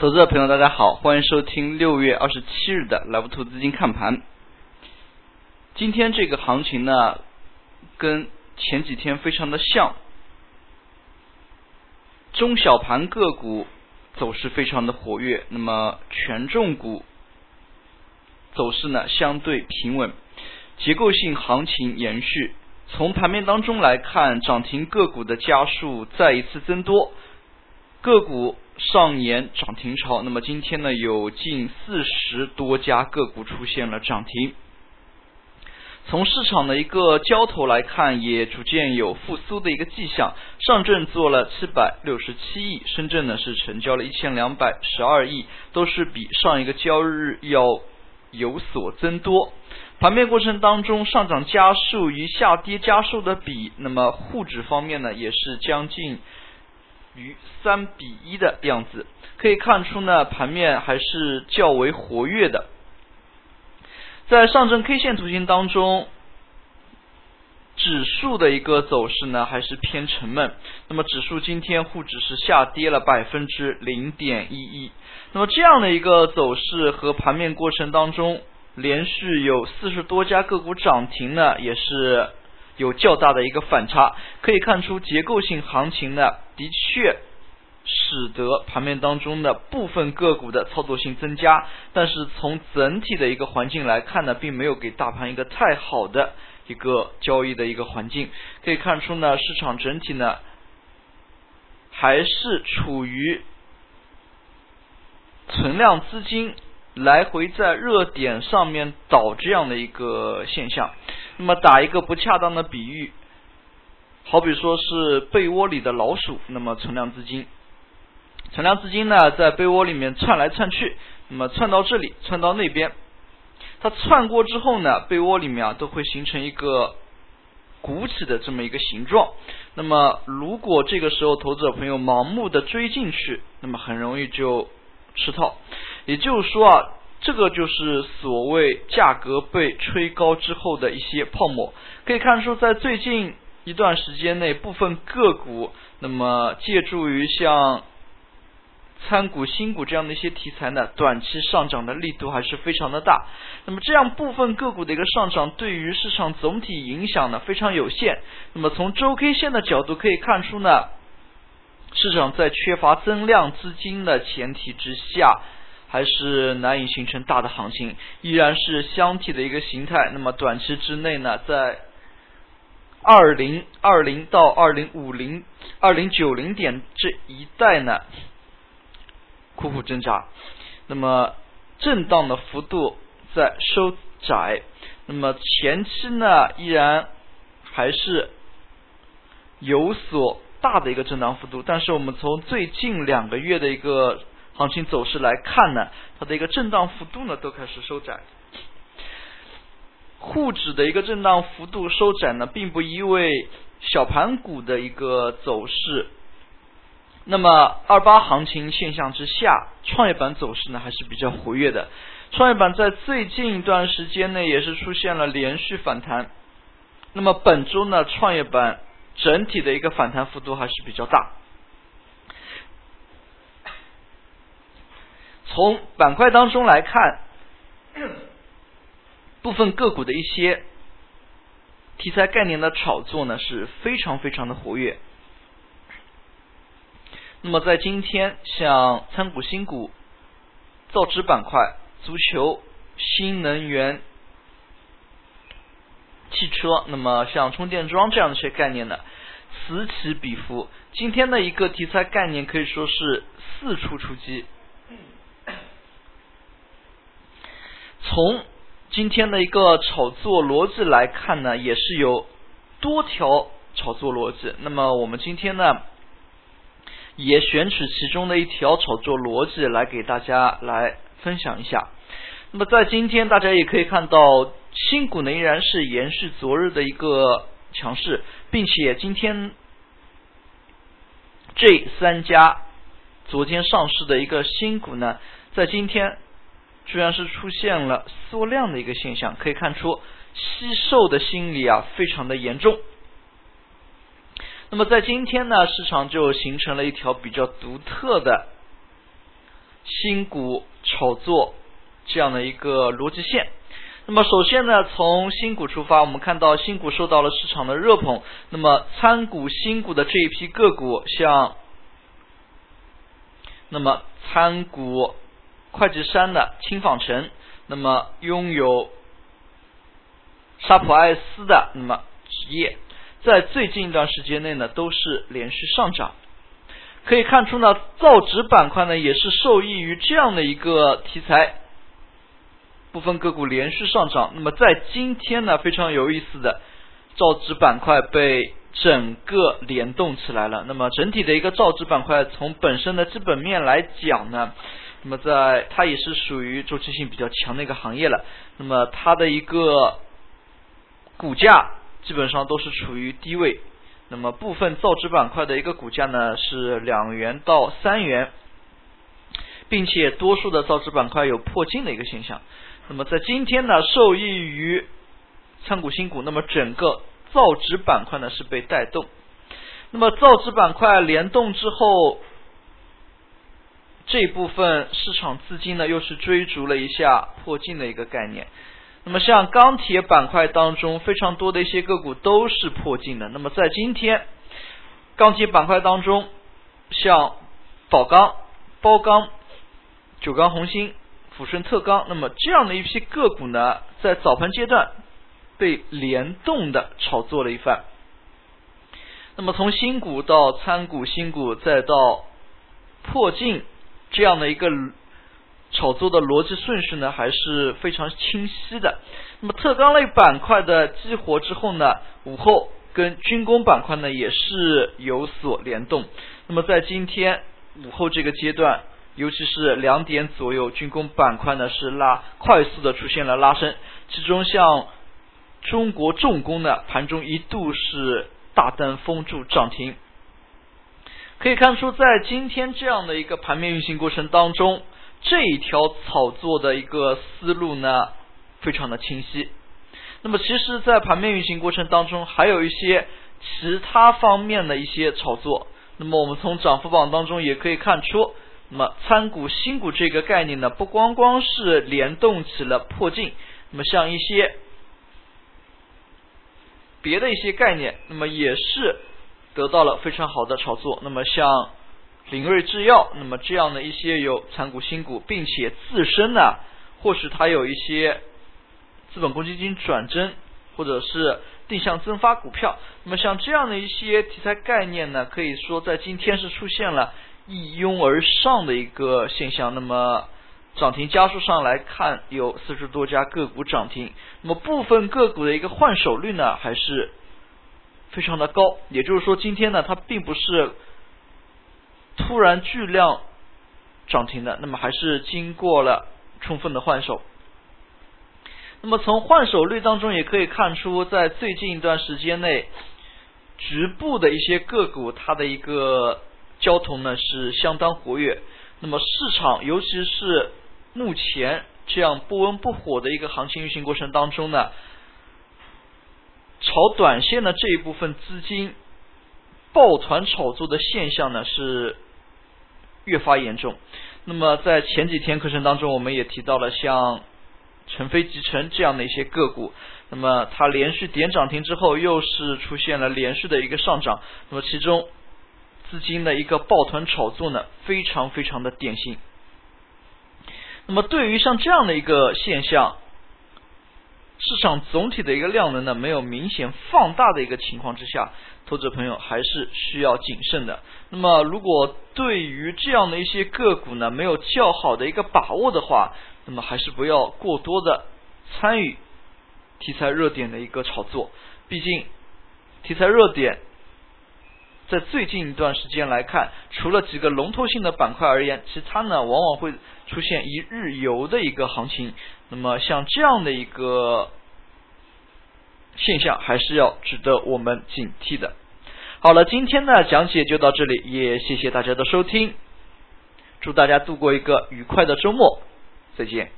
投资者朋友，大家好，欢迎收听六月二十七日的莱福投资金看盘。今天这个行情呢，跟前几天非常的像，中小盘个股走势非常的活跃，那么权重股走势呢相对平稳，结构性行情延续。从盘面当中来看，涨停个股的家数再一次增多，个股上演涨停潮。那么今天呢，有近四十多家个股出现了涨停。从市场的一个交投来看，也逐渐有复苏的一个迹象。上证做了七百六十七亿，深圳呢是成交了一千两百十二亿，都是比上一个交易日要有所增多。盘面过程当中，上涨加速与下跌加速的比，那么沪指方面呢，也是将近于三比一的样子。可以看出呢，盘面还是较为活跃的。在上证 K 线图形当中，指数的一个走势呢，还是偏沉闷。那么指数今天沪指是下跌了百分之零点一一。那么这样的一个走势和盘面过程当中。连续有四十多家个股涨停呢，也是有较大的一个反差。可以看出，结构性行情呢，的确使得盘面当中的部分个股的操作性增加。但是从整体的一个环境来看呢，并没有给大盘一个太好的一个交易的一个环境。可以看出呢，市场整体呢，还是处于存量资金。来回在热点上面倒这样的一个现象，那么打一个不恰当的比喻，好比说是被窝里的老鼠，那么存量资金，存量资金呢在被窝里面窜来窜去，那么窜到这里，窜到那边，它窜过之后呢，被窝里面啊都会形成一个鼓起的这么一个形状，那么如果这个时候投资者朋友盲目的追进去，那么很容易就吃套。也就是说啊，这个就是所谓价格被吹高之后的一些泡沫。可以看出，在最近一段时间内，部分个股那么借助于像参股、新股这样的一些题材呢，短期上涨的力度还是非常的大。那么这样部分个股的一个上涨，对于市场总体影响呢非常有限。那么从周 K 线的角度可以看出呢，市场在缺乏增量资金的前提之下。还是难以形成大的行情，依然是箱体的一个形态。那么短期之内呢，在二零二零到二零五零、二零九零点这一带呢，苦苦挣扎。那么震荡的幅度在收窄。那么前期呢，依然还是有所大的一个震荡幅度。但是我们从最近两个月的一个。行情走势来看呢，它的一个震荡幅度呢都开始收窄。沪指的一个震荡幅度收窄呢，并不意味小盘股的一个走势。那么二八行情现象之下，创业板走势呢还是比较活跃的。创业板在最近一段时间内也是出现了连续反弹。那么本周呢，创业板整体的一个反弹幅度还是比较大。从板块当中来看，部分个股的一些题材概念的炒作呢是非常非常的活跃。那么在今天，像参股新股、造纸板块、足球、新能源、汽车，那么像充电桩这样的一些概念呢，此起彼伏。今天的一个题材概念可以说是四处出击。从今天的一个炒作逻辑来看呢，也是有多条炒作逻辑。那么我们今天呢，也选取其中的一条炒作逻辑来给大家来分享一下。那么在今天，大家也可以看到，新股呢依然是延续昨日的一个强势，并且今天这三家昨天上市的一个新股呢，在今天。居然是出现了缩量的一个现象，可以看出吸售的心理啊非常的严重。那么在今天呢，市场就形成了一条比较独特的新股炒作这样的一个逻辑线。那么首先呢，从新股出发，我们看到新股受到了市场的热捧。那么参股新股的这一批个股，像那么参股会计山的轻纺城，那么拥有沙普爱思的那么职业，在最近一段时间内呢，都是连续上涨。可以看出呢，造纸板块呢也是受益于这样的一个题材，部分个股连续上涨。那么在今天呢，非常有意思的，造纸板块被整个联动起来了。那么整体的一个造纸板块，从本身的基本面来讲呢，那么在它也是属于周期性比较强的一个行业了。那么它的一个股价基本上都是处于低位。那么部分造纸板块的一个股价呢是两元到三元，并且多数的造纸板块有破净的一个现象。那么在今天呢，受益于参股新股，那么整个造纸板块呢是被带动。那么造纸板块联动之后，这部分市场资金呢又是追逐了一下破净的一个概念。那么像钢铁板块当中，非常多的一些个股都是破净的。那么在今天，钢铁板块当中，像宝钢、包钢、九钢红星、抚顺特钢，那么这样的一批个股呢，在早盘阶段被联动的炒作了一番。那么从新股到参股新股，再到破净这样的一个。炒作的逻辑顺序呢还是非常清晰的。那么特钢类板块的激活之后呢，午后跟军工板块呢也是有所联动。那么在今天午后这个阶段，尤其是两点左右，军工板块呢是拉快速的出现了拉升，其中像中国重工呢盘中一度是大单封住涨停。可以看出，在今天这样的一个盘面运行过程当中。这一条炒作的一个思路呢，非常的清晰。那么，其实，在盘面运行过程当中，还有一些其他方面的一些炒作。那么，我们从涨幅榜当中也可以看出，那么参股新股这个概念呢，不光光是联动起了破净，那么像一些别的一些概念，那么也是得到了非常好的炒作。那么，像。林瑞制药，那么这样的一些有参股新股，并且自身呢，或许它有一些资本公积金转增，或者是定向增发股票，那么像这样的一些题材概念呢，可以说在今天是出现了一拥而上的一个现象。那么涨停家数上来看，有四十多家个股涨停，那么部分个股的一个换手率呢，还是非常的高。也就是说，今天呢，它并不是。突然巨量涨停的，那么还是经过了充分的换手。那么从换手率当中也可以看出，在最近一段时间内，局部的一些个股它的一个交投呢是相当活跃。那么市场尤其是目前这样不温不火的一个行情运行过程当中呢，炒短线的这一部分资金抱团炒作的现象呢是。越发严重。那么在前几天课程当中，我们也提到了像成飞集成这样的一些个股。那么它连续点涨停之后，又是出现了连续的一个上涨。那么其中资金的一个抱团炒作呢，非常非常的典型。那么对于像这样的一个现象，市场总体的一个量能呢，没有明显放大的一个情况之下。投资者朋友还是需要谨慎的。那么，如果对于这样的一些个股呢，没有较好的一个把握的话，那么还是不要过多的参与题材热点的一个炒作。毕竟，题材热点在最近一段时间来看，除了几个龙头性的板块而言，其他呢往往会出现一日游的一个行情。那么，像这样的一个现象，还是要值得我们警惕的。好了，今天的讲解就到这里，也谢谢大家的收听，祝大家度过一个愉快的周末，再见。